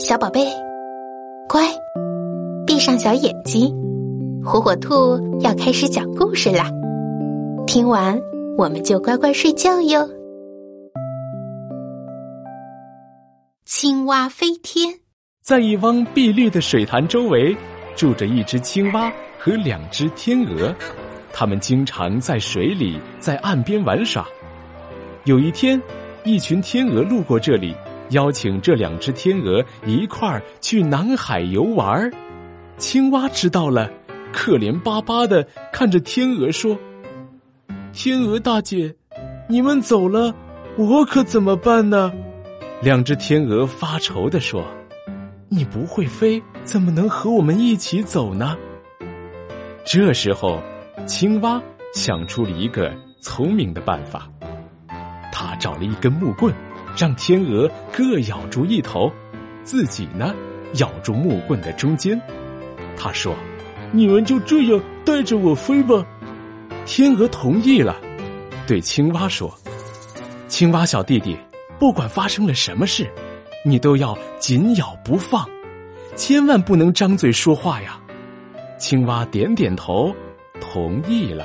小宝贝，乖，闭上小眼睛，火火兔要开始讲故事啦。听完我们就乖乖睡觉哟。青蛙飞天，在一汪碧绿的水潭周围，住着一只青蛙和两只天鹅，它们经常在水里，在岸边玩耍。有一天，一群天鹅路过这里。邀请这两只天鹅一块儿去南海游玩儿，青蛙知道了，可怜巴巴的看着天鹅说：“天鹅大姐，你们走了，我可怎么办呢？”两只天鹅发愁的说：“你不会飞，怎么能和我们一起走呢？”这时候，青蛙想出了一个聪明的办法，他找了一根木棍。让天鹅各咬住一头，自己呢咬住木棍的中间。他说：“你们就这样带着我飞吧。”天鹅同意了，对青蛙说：“青蛙小弟弟，不管发生了什么事，你都要紧咬不放，千万不能张嘴说话呀。”青蛙点点头，同意了。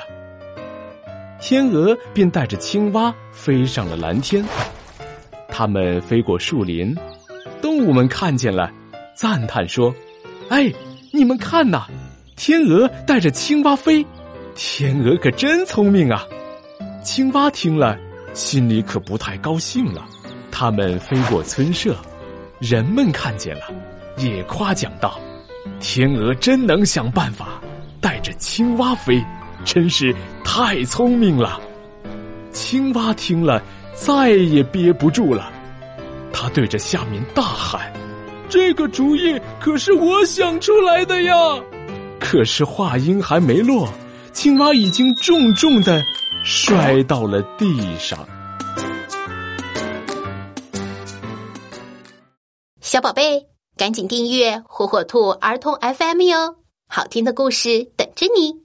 天鹅便带着青蛙飞上了蓝天。他们飞过树林，动物们看见了，赞叹说：“哎，你们看呐，天鹅带着青蛙飞，天鹅可真聪明啊！”青蛙听了，心里可不太高兴了。他们飞过村舍，人们看见了，也夸奖道：“天鹅真能想办法，带着青蛙飞，真是太聪明了。”青蛙听了。再也憋不住了，他对着下面大喊：“这个主意可是我想出来的呀！”可是话音还没落，青蛙已经重重的摔到了地上。小宝贝，赶紧订阅“火火兔儿童 FM” 哟，好听的故事等着你。